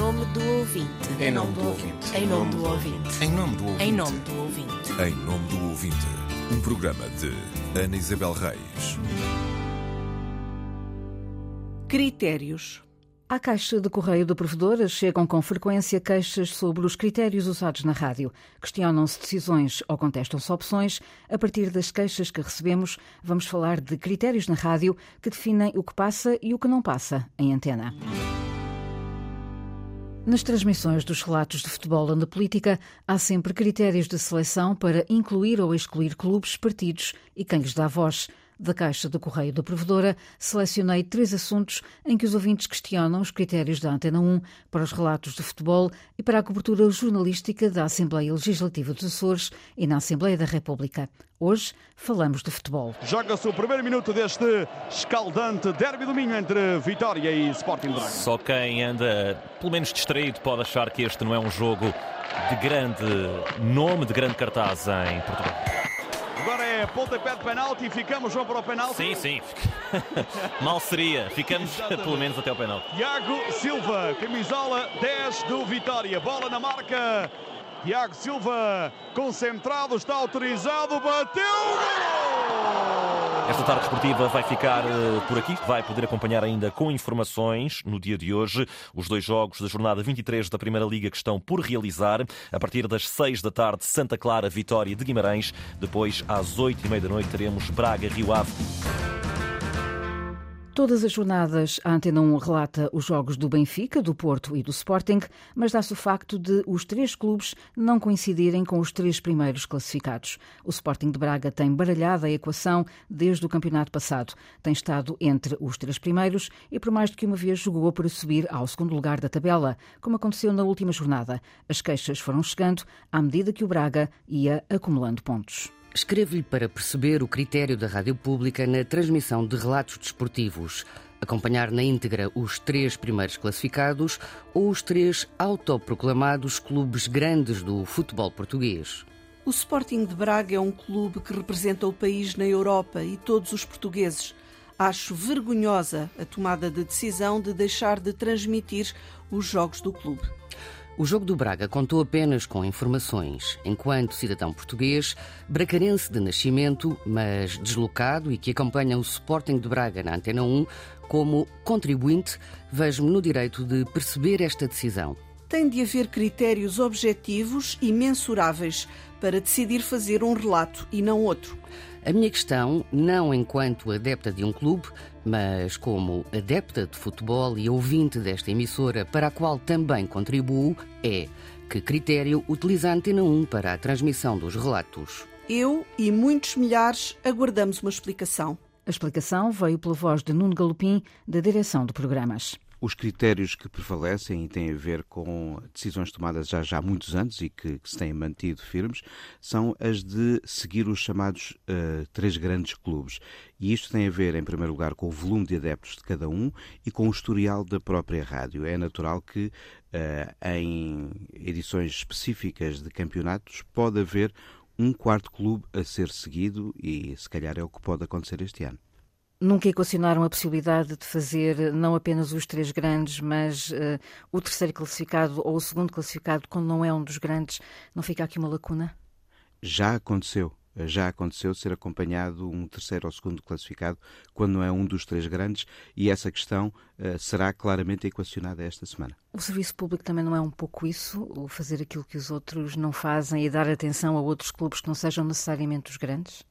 nome do ouvinte. Em nome do ouvinte. Em nome do ouvinte. Em nome do ouvinte. Em nome do ouvinte. Em nome do ouvinte, um programa de Ana Isabel Reis. Critérios. À caixa de correio do provedor chegam com frequência queixas sobre os critérios usados na rádio. Questionam-se decisões ou contestam-se opções. A partir das queixas que recebemos, vamos falar de critérios na rádio que definem o que passa e o que não passa em antena. Nas transmissões dos relatos de futebol ou da política, há sempre critérios de seleção para incluir ou excluir clubes, partidos e quem lhes dá voz. Da caixa do correio da provedora, selecionei três assuntos em que os ouvintes questionam os critérios da Antena 1 para os relatos de futebol e para a cobertura jornalística da Assembleia Legislativa dos Açores e na Assembleia da República. Hoje falamos de futebol. Joga-se o primeiro minuto deste escaldante derby do Minho entre Vitória e Sporting Braga. Só quem anda, pelo menos distraído, pode achar que este não é um jogo de grande nome, de grande cartaz em Portugal. Agora é pontapé de penalti e ficamos João para o penalti. Sim, sim. Mal seria. Ficamos pelo menos até o penalti. Tiago Silva, camisola 10 do Vitória. Bola na marca. Tiago Silva, concentrado, está autorizado, bateu! Esta tarde esportiva vai ficar uh, por aqui. Vai poder acompanhar ainda com informações no dia de hoje os dois jogos da jornada 23 da Primeira Liga que estão por realizar. A partir das 6 da tarde, Santa Clara, Vitória de Guimarães. Depois, às 8 e meia da noite, teremos Braga, Rio Ave. Todas as jornadas, a Antena 1 relata os jogos do Benfica, do Porto e do Sporting, mas dá-se o facto de os três clubes não coincidirem com os três primeiros classificados. O Sporting de Braga tem baralhado a equação desde o campeonato passado. Tem estado entre os três primeiros e por mais do que uma vez jogou para subir ao segundo lugar da tabela, como aconteceu na última jornada. As queixas foram chegando à medida que o Braga ia acumulando pontos. Escrevo-lhe para perceber o critério da rádio pública na transmissão de relatos desportivos. Acompanhar na íntegra os três primeiros classificados ou os três autoproclamados clubes grandes do futebol português. O Sporting de Braga é um clube que representa o país na Europa e todos os portugueses. Acho vergonhosa a tomada de decisão de deixar de transmitir os jogos do clube. O jogo do Braga contou apenas com informações. Enquanto cidadão português, bracarense de nascimento, mas deslocado e que acompanha o Sporting de Braga na Antena 1, como contribuinte, vejo-me no direito de perceber esta decisão. Tem de haver critérios objetivos e mensuráveis para decidir fazer um relato e não outro. A minha questão, não enquanto adepta de um clube, mas como adepta de futebol e ouvinte desta emissora para a qual também contribuo, é que critério utiliza a Antena 1 para a transmissão dos relatos? Eu e muitos milhares aguardamos uma explicação. A explicação veio pela voz de Nuno Galopim, da direção de programas. Os critérios que prevalecem e têm a ver com decisões tomadas já, já há muitos anos e que, que se têm mantido firmes são as de seguir os chamados uh, três grandes clubes. E isto tem a ver, em primeiro lugar, com o volume de adeptos de cada um e com o historial da própria rádio. É natural que uh, em edições específicas de campeonatos pode haver um quarto clube a ser seguido e se calhar é o que pode acontecer este ano. Nunca equacionaram a possibilidade de fazer não apenas os três grandes, mas uh, o terceiro classificado ou o segundo classificado, quando não é um dos grandes, não fica aqui uma lacuna? Já aconteceu. Já aconteceu ser acompanhado um terceiro ou segundo classificado quando não é um dos três grandes e essa questão uh, será claramente equacionada esta semana. O serviço público também não é um pouco isso? O fazer aquilo que os outros não fazem e dar atenção a outros clubes que não sejam necessariamente os grandes?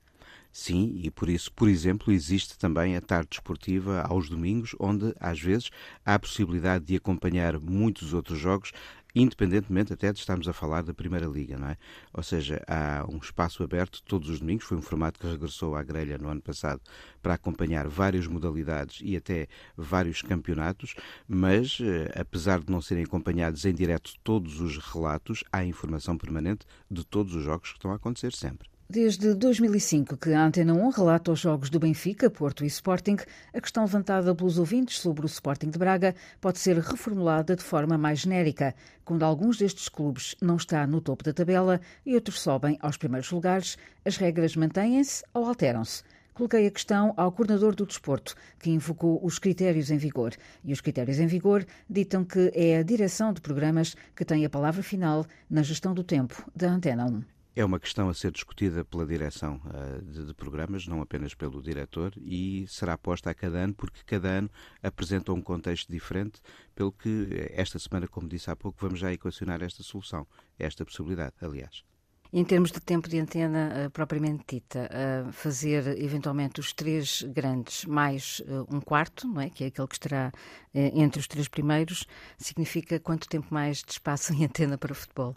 Sim, e por isso, por exemplo, existe também a tarde desportiva aos domingos, onde às vezes há a possibilidade de acompanhar muitos outros jogos, independentemente até de estarmos a falar da Primeira Liga, não é? Ou seja, há um espaço aberto todos os domingos, foi um formato que regressou à grelha no ano passado para acompanhar várias modalidades e até vários campeonatos, mas eh, apesar de não serem acompanhados em direto todos os relatos, há informação permanente de todos os jogos que estão a acontecer sempre. Desde 2005 que a Antena 1 relata os jogos do Benfica, Porto e Sporting, a questão levantada pelos ouvintes sobre o Sporting de Braga pode ser reformulada de forma mais genérica. Quando alguns destes clubes não está no topo da tabela e outros sobem aos primeiros lugares, as regras mantêm-se ou alteram-se? coloquei a questão ao coordenador do desporto, que invocou os critérios em vigor. E os critérios em vigor ditam que é a direção de programas que tem a palavra final na gestão do tempo da Antena 1. É uma questão a ser discutida pela direção uh, de, de, programas, não apenas pelo diretor, e será posta a cada ano, porque cada ano apresenta um contexto diferente, pelo que esta semana, como disse há pouco, vamos já equacionar esta solução, esta possibilidade, aliás. Em termos de tempo de antena uh, propriamente dita, uh, fazer eventualmente os três grandes mais um quarto, não é? que é aquele que estará entre os três primeiros, significa quanto tempo mais de espaço em antena para futebol?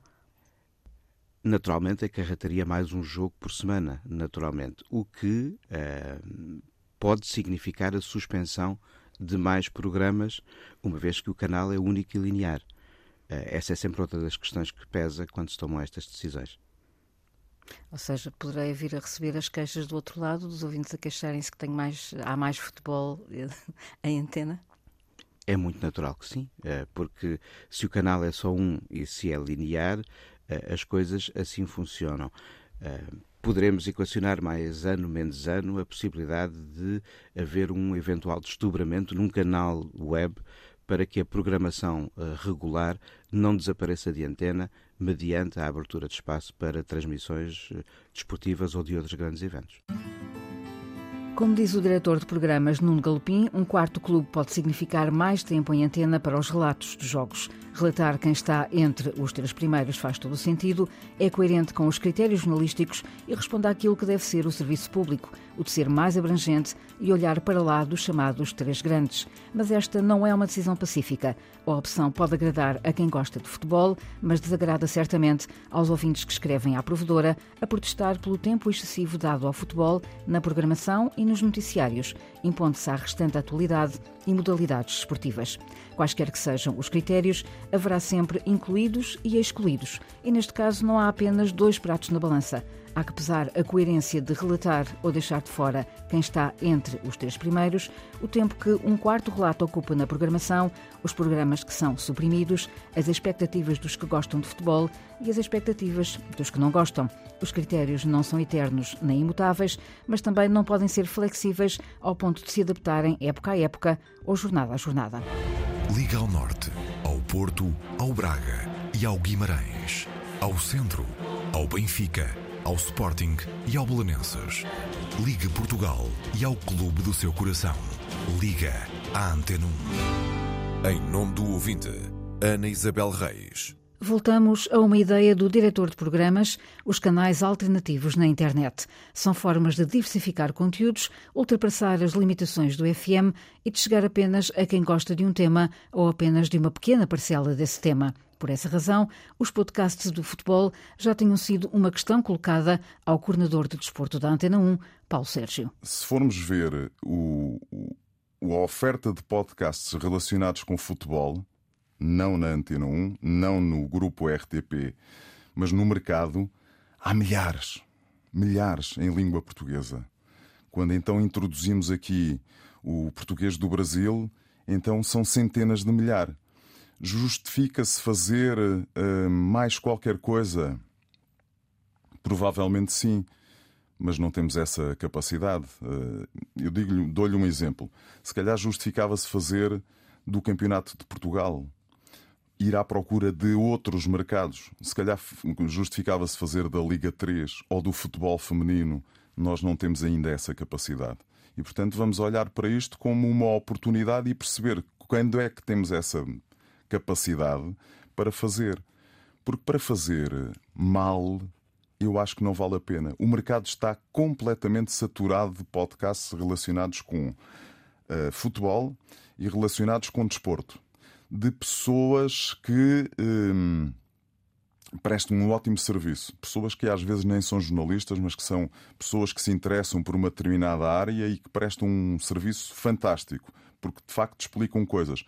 Naturalmente acarretaria mais um jogo por semana, naturalmente, o que uh, pode significar a suspensão de mais programas, uma vez que o canal é único e linear. Uh, essa é sempre outra das questões que pesa quando se tomam estas decisões. Ou seja, poderei vir a receber as queixas do outro lado, dos ouvintes a queixarem-se que tenho mais, há mais futebol em antena? É muito natural que sim, eh, porque se o canal é só um e se é linear, eh, as coisas assim funcionam. Eh, poderemos equacionar mais ano, menos ano, a possibilidade de haver um eventual desdobramento num canal web para que a programação eh, regular não desapareça de antena mediante a abertura de espaço para transmissões desportivas ou de outros grandes eventos. Como diz o diretor de programas Nuno Galopim, um quarto clube pode significar mais tempo em antena para os relatos dos jogos. Relatar quem está entre os três primeiros faz todo o sentido, é coerente com os critérios jornalísticos e responde àquilo que deve ser o serviço público, o de ser mais abrangente e olhar para lá dos chamados três grandes. Mas esta não é uma decisão pacífica. A opção pode agradar a quem gosta de futebol, mas desagrada certamente aos ouvintes que escrevem à provedora a protestar pelo tempo excessivo dado ao futebol na programação e nos noticiários, impondo-se à restante atualidade e modalidades esportivas. Quaisquer que sejam os critérios, haverá sempre incluídos e excluídos, e neste caso não há apenas dois pratos na balança. Há que pesar a coerência de relatar ou deixar de fora quem está entre os três primeiros, o tempo que um quarto relato ocupa na programação, os programas que são suprimidos, as expectativas dos que gostam de futebol e as expectativas dos que não gostam. Os critérios não são eternos nem imutáveis, mas também não podem ser flexíveis ao ponto de se adaptarem época a época ou jornada a jornada. Liga ao Norte, ao Porto, ao Braga e ao Guimarães, ao Centro, ao Benfica ao Sporting e ao Belenenses. Liga Portugal e ao clube do seu coração. Liga à Antena 1. Em nome do ouvinte, Ana Isabel Reis. Voltamos a uma ideia do diretor de programas, os canais alternativos na internet. São formas de diversificar conteúdos, ultrapassar as limitações do FM e de chegar apenas a quem gosta de um tema ou apenas de uma pequena parcela desse tema. Por essa razão, os podcasts do futebol já tinham sido uma questão colocada ao coordenador de desporto da Antena 1, Paulo Sérgio. Se formos ver o, a oferta de podcasts relacionados com futebol, não na Antena 1, não no grupo RTP, mas no mercado, há milhares, milhares em língua portuguesa. Quando então introduzimos aqui o português do Brasil, então são centenas de milhares. Justifica-se fazer uh, mais qualquer coisa? Provavelmente sim, mas não temos essa capacidade. Uh, eu dou-lhe um exemplo. Se calhar justificava-se fazer do Campeonato de Portugal, ir à procura de outros mercados. Se calhar justificava-se fazer da Liga 3 ou do futebol feminino. Nós não temos ainda essa capacidade. E, portanto, vamos olhar para isto como uma oportunidade e perceber quando é que temos essa capacidade para fazer. Porque para fazer mal, eu acho que não vale a pena. O mercado está completamente saturado de podcasts relacionados com uh, futebol e relacionados com desporto. De pessoas que um, prestam um ótimo serviço. Pessoas que às vezes nem são jornalistas, mas que são pessoas que se interessam por uma determinada área e que prestam um serviço fantástico, porque de facto explicam coisas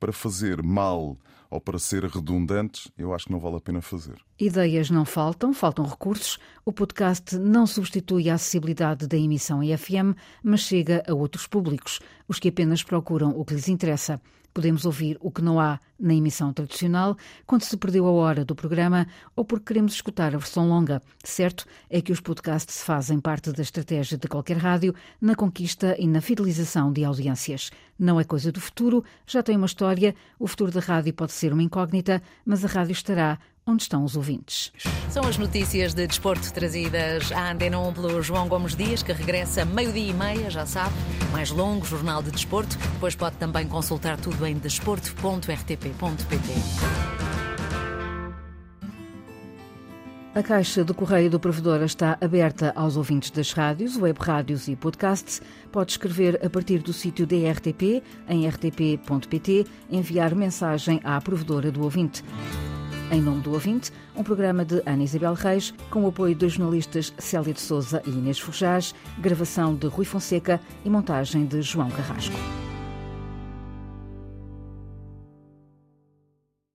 para fazer mal ou para ser redundantes, eu acho que não vale a pena fazer. Ideias não faltam, faltam recursos. O podcast não substitui a acessibilidade da emissão em FM, mas chega a outros públicos, os que apenas procuram o que lhes interessa. Podemos ouvir o que não há na emissão tradicional, quando se perdeu a hora do programa ou porque queremos escutar a versão longa. Certo é que os podcasts fazem parte da estratégia de qualquer rádio na conquista e na fidelização de audiências. Não é coisa do futuro, já tem uma história, o futuro da rádio pode ser uma incógnita, mas a rádio estará onde estão os ouvintes. São as notícias de desporto trazidas à Antena 1 pelo João Gomes Dias, que regressa meio-dia e meia, já sabe, mais longo, jornal de desporto. Depois pode também consultar tudo em desporto.rtp.pt. A caixa de correio do provedor está aberta aos ouvintes das rádios, web rádios e podcasts. Pode escrever a partir do sítio da RTP, em rtp.pt, enviar mensagem à provedora do ouvinte. Em nome do ouvinte, um programa de Ana Isabel Reis, com o apoio dos jornalistas Célia de Souza e Inês Fujás, gravação de Rui Fonseca e montagem de João Carrasco.